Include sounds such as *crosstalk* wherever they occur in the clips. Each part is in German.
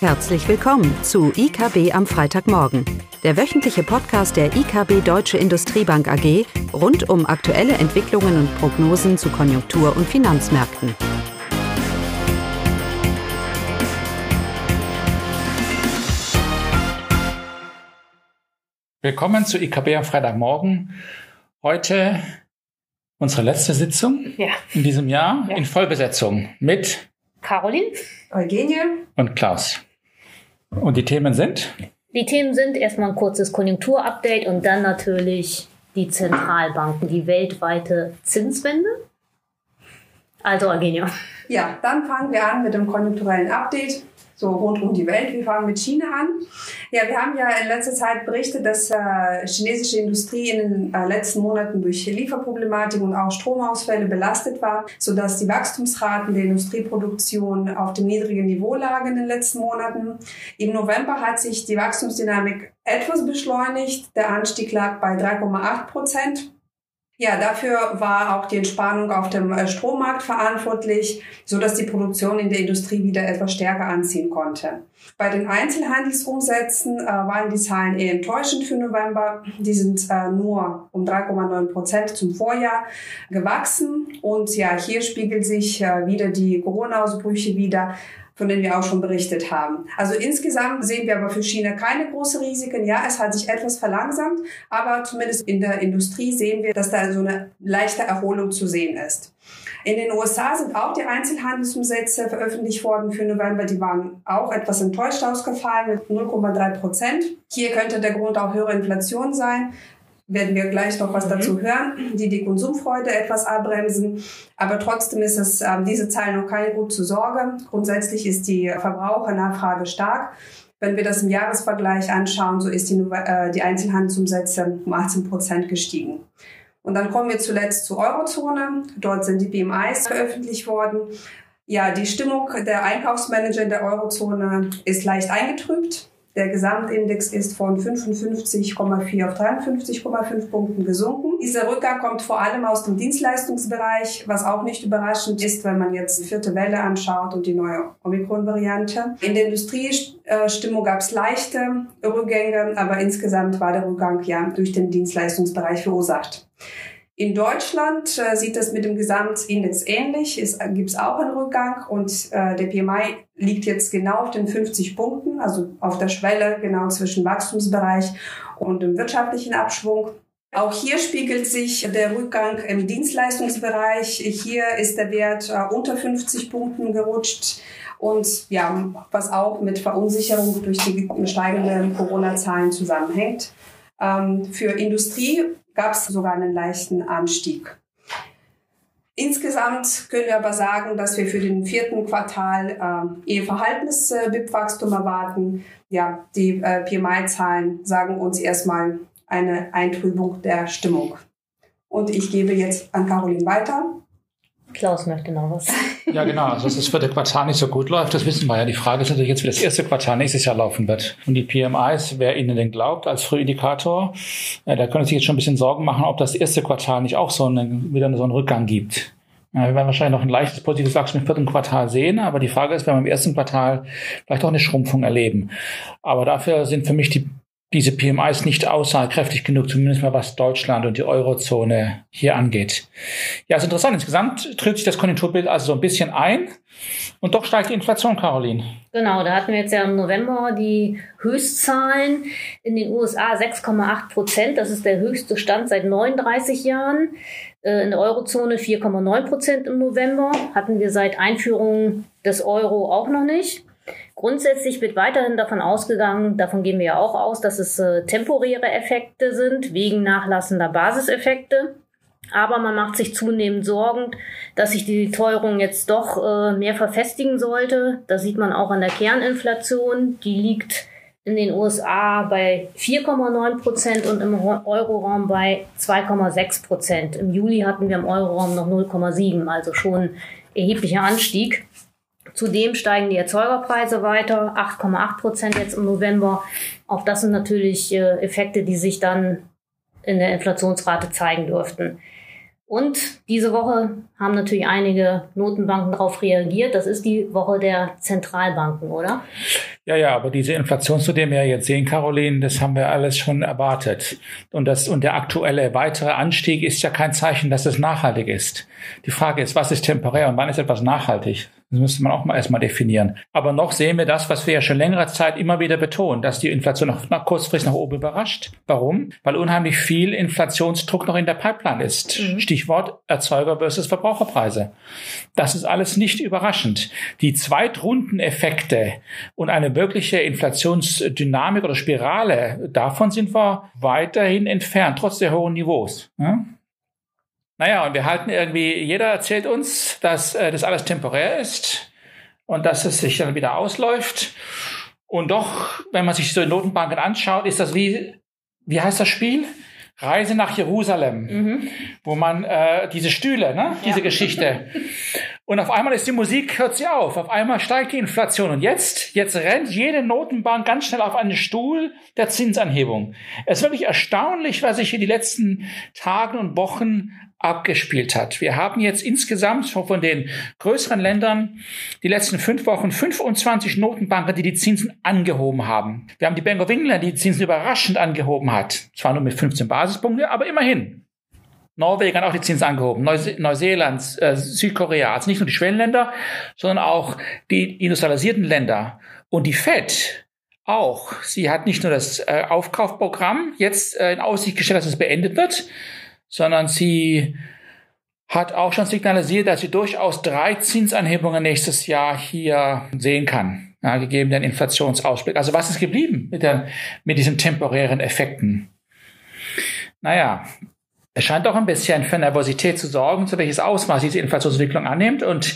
Herzlich willkommen zu IKB am Freitagmorgen, der wöchentliche Podcast der IKB Deutsche Industriebank AG rund um aktuelle Entwicklungen und Prognosen zu Konjunktur- und Finanzmärkten. Willkommen zu IKB am Freitagmorgen. Heute unsere letzte Sitzung Ja. in diesem Jahr Ja. in Vollbesetzung mit Caroline. Eugenie. und Klaus. Und die Themen sind? Die Themen sind erstmal ein kurzes Konjunkturupdate und dann natürlich die Zentralbanken, die weltweite Zinswende. Also Eugenia. Ja, dann fangen wir an mit dem konjunkturellen Update, so rund um die Welt. Wir fangen mit China an. Ja, wir haben ja in letzter Zeit berichtet, dass äh, chinesische Industrie in den äh, letzten Monaten durch Lieferproblematik und auch Stromausfälle belastet war, sodass die Wachstumsraten der Industrieproduktion auf dem niedrigen Niveau lagen in den letzten Monaten. Im November hat sich die Wachstumsdynamik etwas beschleunigt. Der Anstieg lag bei 3,8 Prozent. Ja, dafür war auch die Entspannung auf dem äh, Strommarkt verantwortlich, so dass die Produktion in der Industrie wieder etwas stärker anziehen konnte. Bei den Einzelhandelsumsätzen äh, waren die Zahlen eher enttäuschend für November. Die sind äh, nur um 3,9 Prozent zum Vorjahr gewachsen. Und ja, hier spiegelt sich äh, wieder die Corona-Ausbrüche wieder von denen wir auch schon berichtet haben. Also insgesamt sehen wir aber für China keine großen Risiken. Ja, es hat sich etwas verlangsamt, aber zumindest in der Industrie sehen wir, dass da so eine leichte Erholung zu sehen ist. In den USA sind auch die Einzelhandelsumsätze veröffentlicht worden für November. Die waren auch etwas enttäuscht ausgefallen mit 0,3 Prozent. Hier könnte der Grund auch höhere Inflation sein werden wir gleich noch was dazu hören, die die Konsumfreude etwas abbremsen. Aber trotzdem ist es ähm, diese Zahl noch keine gute Sorge. Grundsätzlich ist die Verbrauchernachfrage stark. Wenn wir das im Jahresvergleich anschauen, so ist die, äh, die Einzelhandelsumsätze um 18 Prozent gestiegen. Und dann kommen wir zuletzt zur Eurozone. Dort sind die BMIs veröffentlicht worden. Ja, die Stimmung der Einkaufsmanager in der Eurozone ist leicht eingetrübt. Der Gesamtindex ist von 55,4 auf 53,5 Punkten gesunken. Dieser Rückgang kommt vor allem aus dem Dienstleistungsbereich, was auch nicht überraschend ist, wenn man jetzt die vierte Welle anschaut und die neue Omikron-Variante. In der Industriestimmung gab es leichte Rückgänge, aber insgesamt war der Rückgang ja durch den Dienstleistungsbereich verursacht. In Deutschland äh, sieht das mit dem Gesamtindex ähnlich. Es äh, gibt auch einen Rückgang und äh, der PMI liegt jetzt genau auf den 50 Punkten, also auf der Schwelle genau zwischen Wachstumsbereich und dem wirtschaftlichen Abschwung. Auch hier spiegelt sich der Rückgang im Dienstleistungsbereich. Hier ist der Wert äh, unter 50 Punkten gerutscht. Und ja, was auch mit Verunsicherung durch die steigenden Corona-Zahlen zusammenhängt. Ähm, für Industrie gab es sogar einen leichten Anstieg. Insgesamt können wir aber sagen, dass wir für den vierten Quartal äh, eher verhaltenes äh, erwarten. Ja, die äh, PMI-Zahlen sagen uns erstmal eine Eintrübung der Stimmung. Und ich gebe jetzt an Caroline weiter. Klaus möchte noch was. *laughs* Ja, genau. Also, dass das vierte Quartal nicht so gut läuft, das wissen wir ja. Die Frage ist natürlich jetzt, wie das erste Quartal nächstes Jahr laufen wird. Und die PMIs, wer ihnen denn glaubt, als Frühindikator, äh, da können sich jetzt schon ein bisschen Sorgen machen, ob das erste Quartal nicht auch so einen, wieder so einen Rückgang gibt. Ja, wir werden wahrscheinlich noch ein leichtes positives Wachstum im vierten Quartal sehen, aber die Frage ist, wenn wir im ersten Quartal vielleicht auch eine Schrumpfung erleben. Aber dafür sind für mich die diese PMIs nicht aussagekräftig genug, zumindest mal was Deutschland und die Eurozone hier angeht. Ja, ist interessant. Insgesamt tritt sich das Konjunkturbild also so ein bisschen ein und doch steigt die Inflation, Caroline. Genau, da hatten wir jetzt ja im November die Höchstzahlen in den USA 6,8 Prozent. Das ist der höchste Stand seit 39 Jahren. Äh, In der Eurozone 4,9 Prozent im November. Hatten wir seit Einführung des Euro auch noch nicht. Grundsätzlich wird weiterhin davon ausgegangen, davon gehen wir ja auch aus, dass es äh, temporäre Effekte sind, wegen nachlassender Basiseffekte. Aber man macht sich zunehmend Sorgen, dass sich die Teuerung jetzt doch äh, mehr verfestigen sollte. Das sieht man auch an der Kerninflation. Die liegt in den USA bei 4,9 Prozent und im Euroraum bei 2,6 Prozent. Im Juli hatten wir im Euroraum noch 0,7, also schon erheblicher Anstieg. Zudem steigen die Erzeugerpreise weiter, 8,8 Prozent jetzt im November. Auch das sind natürlich äh, Effekte, die sich dann in der Inflationsrate zeigen dürften. Und diese Woche haben natürlich einige Notenbanken darauf reagiert. Das ist die Woche der Zentralbanken, oder? Ja, ja, aber diese Inflation, zu der wir jetzt sehen, Caroline, das haben wir alles schon erwartet. Und das, und der aktuelle weitere Anstieg ist ja kein Zeichen, dass es nachhaltig ist. Die Frage ist, was ist temporär und wann ist etwas nachhaltig? Das müsste man auch mal erstmal definieren. Aber noch sehen wir das, was wir ja schon längere Zeit immer wieder betonen, dass die Inflation noch, noch kurzfristig nach oben überrascht. Warum? Weil unheimlich viel Inflationsdruck noch in der Pipeline ist. Mhm. Stichwort Erzeuger versus Verbraucherpreise. Das ist alles nicht überraschend. Die Zweitrundeneffekte und eine wirkliche Inflationsdynamik oder Spirale, davon sind wir weiterhin entfernt, trotz der hohen Niveaus. Ja? Naja, und wir halten irgendwie, jeder erzählt uns, dass äh, das alles temporär ist und dass es sich dann wieder ausläuft. Und doch, wenn man sich so die Notenbanken anschaut, ist das wie, wie heißt das Spiel? Reise nach Jerusalem, mhm. wo man äh, diese Stühle, ne, diese ja. Geschichte. Und auf einmal ist die Musik, hört sie auf. Auf einmal steigt die Inflation. Und jetzt, jetzt rennt jede Notenbank ganz schnell auf einen Stuhl der Zinsanhebung. Es ist wirklich erstaunlich, was sich hier die letzten Tage und Wochen abgespielt hat. Wir haben jetzt insgesamt von den größeren Ländern die letzten fünf Wochen 25 Notenbanken, die die Zinsen angehoben haben. Wir haben die Bank of England, die die Zinsen überraschend angehoben hat. Zwar nur mit 15 Basispunkten, aber immerhin. Norwegen hat auch die Zinsen angehoben, Neuse Neuseeland, äh, Südkorea, also nicht nur die Schwellenländer, sondern auch die industrialisierten Länder. Und die Fed auch. Sie hat nicht nur das äh, Aufkaufprogramm jetzt äh, in Aussicht gestellt, dass es beendet wird, sondern sie hat auch schon signalisiert, dass sie durchaus drei Zinsanhebungen nächstes Jahr hier sehen kann, ja, gegeben den Inflationsausblick. Also was ist geblieben mit, der, mit diesen temporären Effekten? Naja, es scheint auch ein bisschen für Nervosität zu sorgen, zu welches Ausmaß diese Inflationsentwicklung annimmt. Und,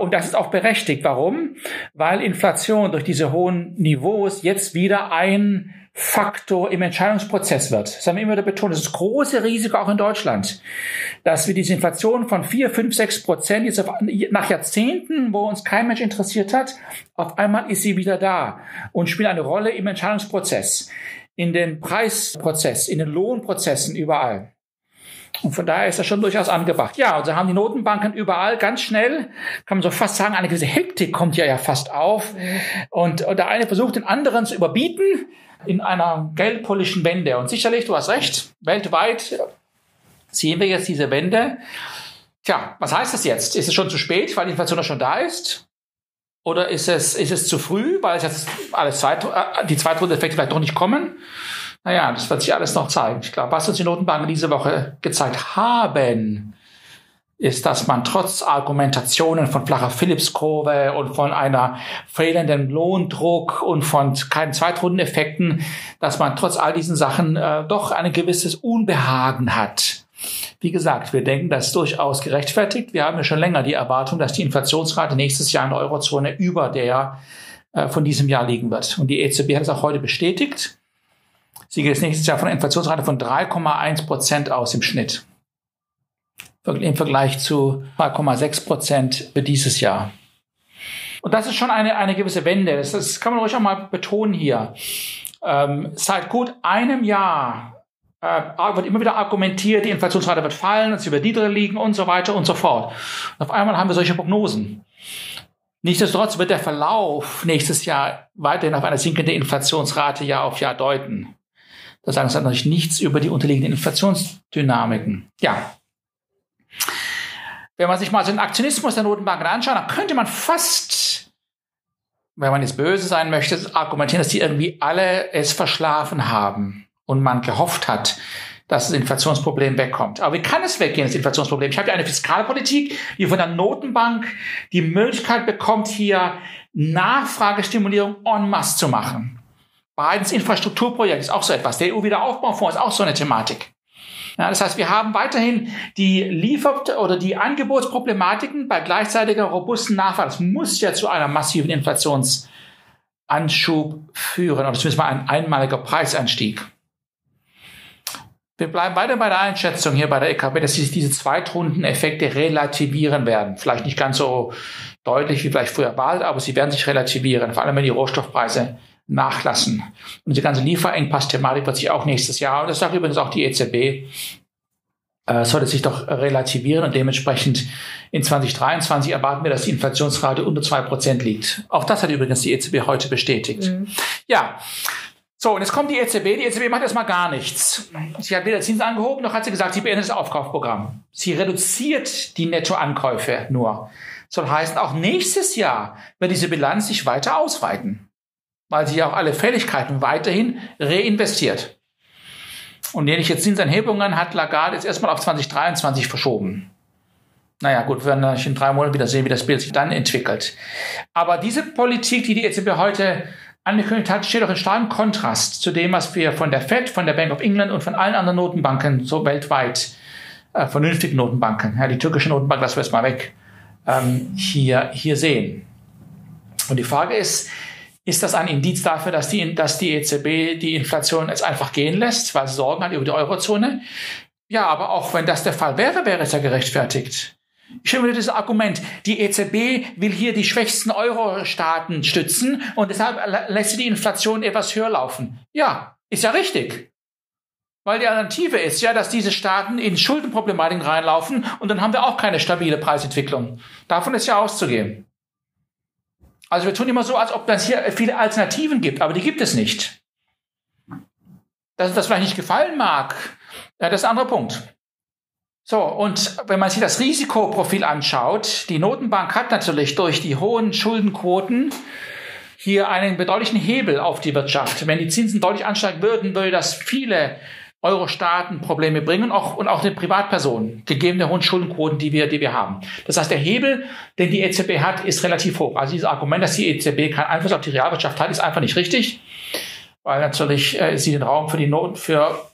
und das ist auch berechtigt. Warum? Weil Inflation durch diese hohen Niveaus jetzt wieder ein Faktor im Entscheidungsprozess wird. Das haben wir immer wieder betont. Das ist das große Risiko auch in Deutschland, dass wir diese Inflation von vier, fünf, sechs Prozent jetzt auf, nach Jahrzehnten, wo uns kein Mensch interessiert hat, auf einmal ist sie wieder da und spielt eine Rolle im Entscheidungsprozess, in den Preisprozess, in den Lohnprozessen überall. Und von daher ist das schon durchaus angebracht. Ja, und so haben die Notenbanken überall ganz schnell, kann man so fast sagen, eine gewisse Hektik kommt ja ja fast auf. Und, und der eine versucht den anderen zu überbieten in einer geldpolitischen Wende. Und sicherlich, du hast recht, weltweit sehen wir jetzt diese Wende. Tja, was heißt das jetzt? Ist es schon zu spät, weil die Inflation schon da ist? Oder ist es, ist es zu früh, weil jetzt alles Zweit, äh, die Zweitrunde-Effekte vielleicht noch nicht kommen? Naja, das wird sich alles noch zeigen. Ich glaube, was uns die Notenbanken diese Woche gezeigt haben, ist, dass man trotz Argumentationen von flacher Phillips-Kurve und von einer fehlenden Lohndruck und von keinen Zweitrundeneffekten, dass man trotz all diesen Sachen äh, doch ein gewisses Unbehagen hat. Wie gesagt, wir denken, das ist durchaus gerechtfertigt. Wir haben ja schon länger die Erwartung, dass die Inflationsrate nächstes Jahr in der Eurozone über der äh, von diesem Jahr liegen wird. Und die EZB hat es auch heute bestätigt. Sie geht nächstes Jahr von einer Inflationsrate von 3,1 Prozent aus im Schnitt im Vergleich zu 2,6 Prozent für dieses Jahr. Und das ist schon eine, eine gewisse Wende. Das, das kann man ruhig auch mal betonen hier. Ähm, seit gut einem Jahr äh, wird immer wieder argumentiert, die Inflationsrate wird fallen, sie wird niedriger liegen und so weiter und so fort. Und auf einmal haben wir solche Prognosen. Nichtsdestotrotz wird der Verlauf nächstes Jahr weiterhin auf eine sinkende Inflationsrate Jahr auf Jahr deuten. Das sagen sie natürlich nichts über die unterliegenden Inflationsdynamiken. Ja, wenn man sich mal so den Aktionismus der Notenbanken anschaut, dann könnte man fast, wenn man jetzt böse sein möchte, argumentieren, dass die irgendwie alle es verschlafen haben und man gehofft hat, dass das Inflationsproblem wegkommt. Aber wie kann es weggehen, das Inflationsproblem? Ich habe ja eine Fiskalpolitik, die von der Notenbank die Möglichkeit bekommt, hier Nachfragestimulierung en masse zu machen. Bidens Infrastrukturprojekt ist auch so etwas. Der EU-Wiederaufbaufonds ist auch so eine Thematik. Ja, das heißt, wir haben weiterhin die Liefer- oder die Angebotsproblematiken bei gleichzeitiger robusten Nachfrage. Das muss ja zu einer massiven Inflationsanschub führen, oder zumindest mal ein einmaliger Preisanstieg. Wir bleiben weiter bei der Einschätzung hier bei der EKB, dass sich diese Zweitrundeneffekte relativieren werden. Vielleicht nicht ganz so deutlich wie vielleicht früher bald, aber sie werden sich relativieren, vor allem wenn die Rohstoffpreise nachlassen. Und die ganze Lieferengpass-Thematik wird sich auch nächstes Jahr, und das sagt übrigens auch die EZB, äh, sollte sich doch relativieren und dementsprechend in 2023 erwarten wir, dass die Inflationsrate unter zwei Prozent liegt. Auch das hat übrigens die EZB heute bestätigt. Mhm. Ja. So, und jetzt kommt die EZB. Die EZB macht erstmal gar nichts. Sie hat weder Zinsen angehoben, noch hat sie gesagt, sie beendet das Aufkaufprogramm. Sie reduziert die Nettoankäufe nur. Soll heißen, auch nächstes Jahr wird diese Bilanz sich weiter ausweiten. Weil sie auch alle Fälligkeiten weiterhin reinvestiert. Und ähnliche Zinsanhebungen hat Lagarde jetzt erstmal auf 2023 verschoben. Naja, gut, wir werden in drei Monaten wieder sehen, wie das Bild sich dann entwickelt. Aber diese Politik, die die EZB heute angekündigt hat, steht auch in starkem Kontrast zu dem, was wir von der Fed, von der Bank of England und von allen anderen Notenbanken so weltweit, äh, vernünftigen Notenbanken, ja, die türkische Notenbank, lassen wir jetzt mal weg, ähm, hier, hier sehen. Und die Frage ist, ist das ein Indiz dafür, dass die, dass die EZB die Inflation jetzt einfach gehen lässt, weil sie Sorgen hat über die Eurozone? Ja, aber auch wenn das der Fall wäre, wäre es ja gerechtfertigt. Ich höre dieses Argument, die EZB will hier die schwächsten Euro-Staaten stützen und deshalb lässt sie die Inflation etwas höher laufen. Ja, ist ja richtig. Weil die Alternative ist ja, dass diese Staaten in Schuldenproblematiken reinlaufen und dann haben wir auch keine stabile Preisentwicklung. Davon ist ja auszugehen. Also wir tun immer so, als ob es hier viele Alternativen gibt, aber die gibt es nicht. Dass das vielleicht nicht gefallen mag, ja, das ist ein anderer Punkt. So, und wenn man sich das Risikoprofil anschaut, die Notenbank hat natürlich durch die hohen Schuldenquoten hier einen bedeutlichen Hebel auf die Wirtschaft. Wenn die Zinsen deutlich ansteigen würden, würde das viele Euro-Staaten Probleme bringen auch, und auch den Privatpersonen, gegeben der hohen Schuldenquoten, die wir, die wir haben. Das heißt, der Hebel, den die EZB hat, ist relativ hoch. Also dieses Argument, dass die EZB keinen Einfluss auf die Realwirtschaft hat, ist einfach nicht richtig, weil natürlich äh, sie den Raum für die Not, für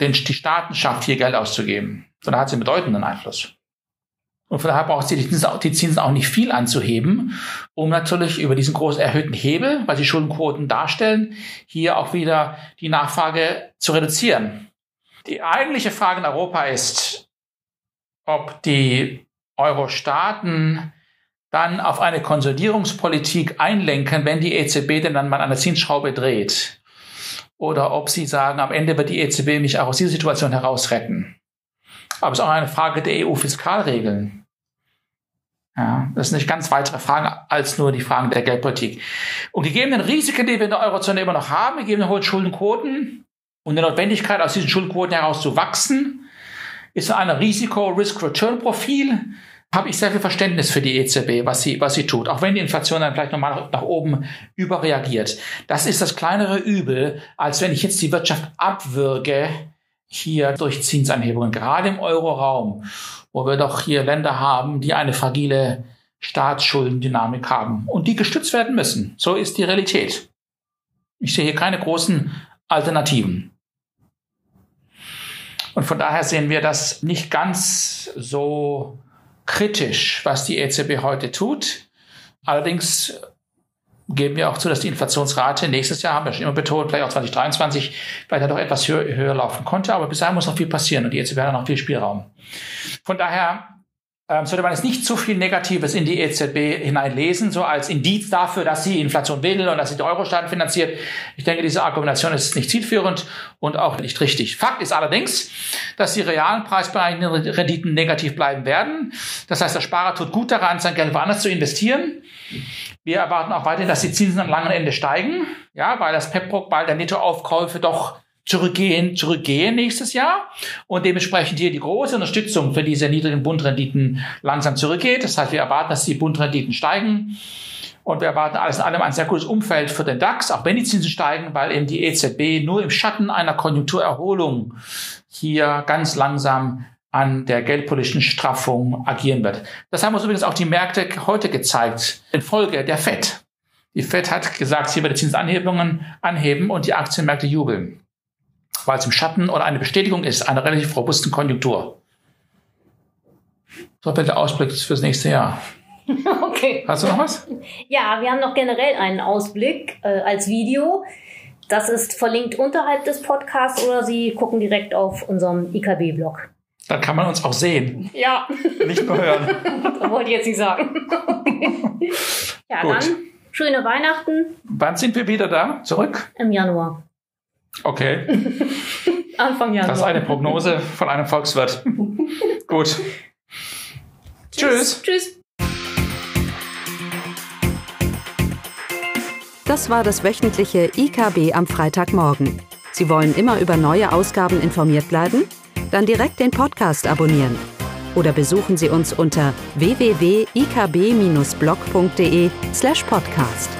den, die Staaten schafft, hier Geld auszugeben. Sondern hat sie einen bedeutenden Einfluss. Und von daher braucht sie die Zinsen, die Zinsen auch nicht viel anzuheben, um natürlich über diesen großen erhöhten Hebel, weil sie Schuldenquoten darstellen, hier auch wieder die Nachfrage zu reduzieren. Die eigentliche Frage in Europa ist, ob die Euro-Staaten dann auf eine Konsolidierungspolitik einlenken, wenn die EZB denn dann mal eine Zinsschraube dreht. Oder ob sie sagen, am Ende wird die EZB mich auch aus dieser Situation herausretten. Aber es ist auch eine Frage der EU-Fiskalregeln. Ja, das sind nicht ganz weitere Fragen als nur die Fragen der Geldpolitik. Und gegebenen Risiken, die wir in der Eurozone immer noch haben, gegebenen hohen Schuldenquoten, und die Notwendigkeit, aus diesen Schuldenquoten heraus zu wachsen, ist ein Risiko-Risk-Return-Profil. Habe ich sehr viel Verständnis für die EZB, was sie, was sie tut, auch wenn die Inflation dann vielleicht nochmal nach oben überreagiert. Das ist das kleinere Übel, als wenn ich jetzt die Wirtschaft abwürge, hier durch Zinsanhebungen, gerade im Euroraum, wo wir doch hier Länder haben, die eine fragile Staatsschuldendynamik haben und die gestützt werden müssen. So ist die Realität. Ich sehe hier keine großen Alternativen. Und von daher sehen wir das nicht ganz so kritisch, was die EZB heute tut. Allerdings geben wir auch zu, dass die Inflationsrate nächstes Jahr, haben wir schon immer betont, vielleicht auch 2023, vielleicht doch etwas höher, höher laufen konnte. Aber bis dahin muss noch viel passieren und die EZB hat noch viel Spielraum. Von daher ähm, sollte man jetzt nicht zu viel Negatives in die EZB hineinlesen, so als Indiz dafür, dass sie Inflation will und dass sie die Euro-Staaten finanziert. Ich denke, diese Argumentation ist nicht zielführend und auch nicht richtig. Fakt ist allerdings, dass die realen preisbereinigenden Renditen negativ bleiben werden. Das heißt, der Sparer tut gut daran, sein Geld woanders zu investieren. Wir erwarten auch weiterhin, dass die Zinsen am langen Ende steigen, ja, weil das PEPROC bald der Nettoaufkäufe doch zurückgehen, zurückgehen nächstes Jahr und dementsprechend hier die große Unterstützung für diese niedrigen Bundrenditen langsam zurückgeht. Das heißt, wir erwarten, dass die Bundrenditen steigen und wir erwarten alles in allem ein sehr gutes Umfeld für den DAX, auch wenn die Zinsen steigen, weil eben die EZB nur im Schatten einer Konjunkturerholung hier ganz langsam an der geldpolitischen Straffung agieren wird. Das haben uns übrigens auch die Märkte heute gezeigt, in Folge der FED. Die FED hat gesagt, sie wird die Zinsanhebungen anheben und die Aktienmärkte jubeln weil es im Schatten oder eine Bestätigung ist einer relativ robusten Konjunktur. So der Ausblick fürs nächste Jahr. *laughs* Okay. Hast du noch was? Ja, wir haben noch generell einen Ausblick äh, als Video. Das ist verlinkt unterhalb des Podcasts oder Sie gucken direkt auf unserem IKB-Blog. Dann kann man uns auch sehen. Ja. Nicht nur hören. *laughs* das wollte ich jetzt nicht sagen. *laughs* ja, Gut. dann schöne Weihnachten. Wann sind wir wieder da? Zurück? Im Januar. Okay. *laughs* Anfang Januar. Das ist eine Prognose von einem Volkswirt. *laughs* Gut. Tschüss. Tschüss. Das war das wöchentliche IKB am Freitagmorgen. Sie wollen immer über neue Ausgaben informiert bleiben? Dann direkt den Podcast abonnieren. Oder besuchen Sie uns unter www.ikb-blog.de slash podcast.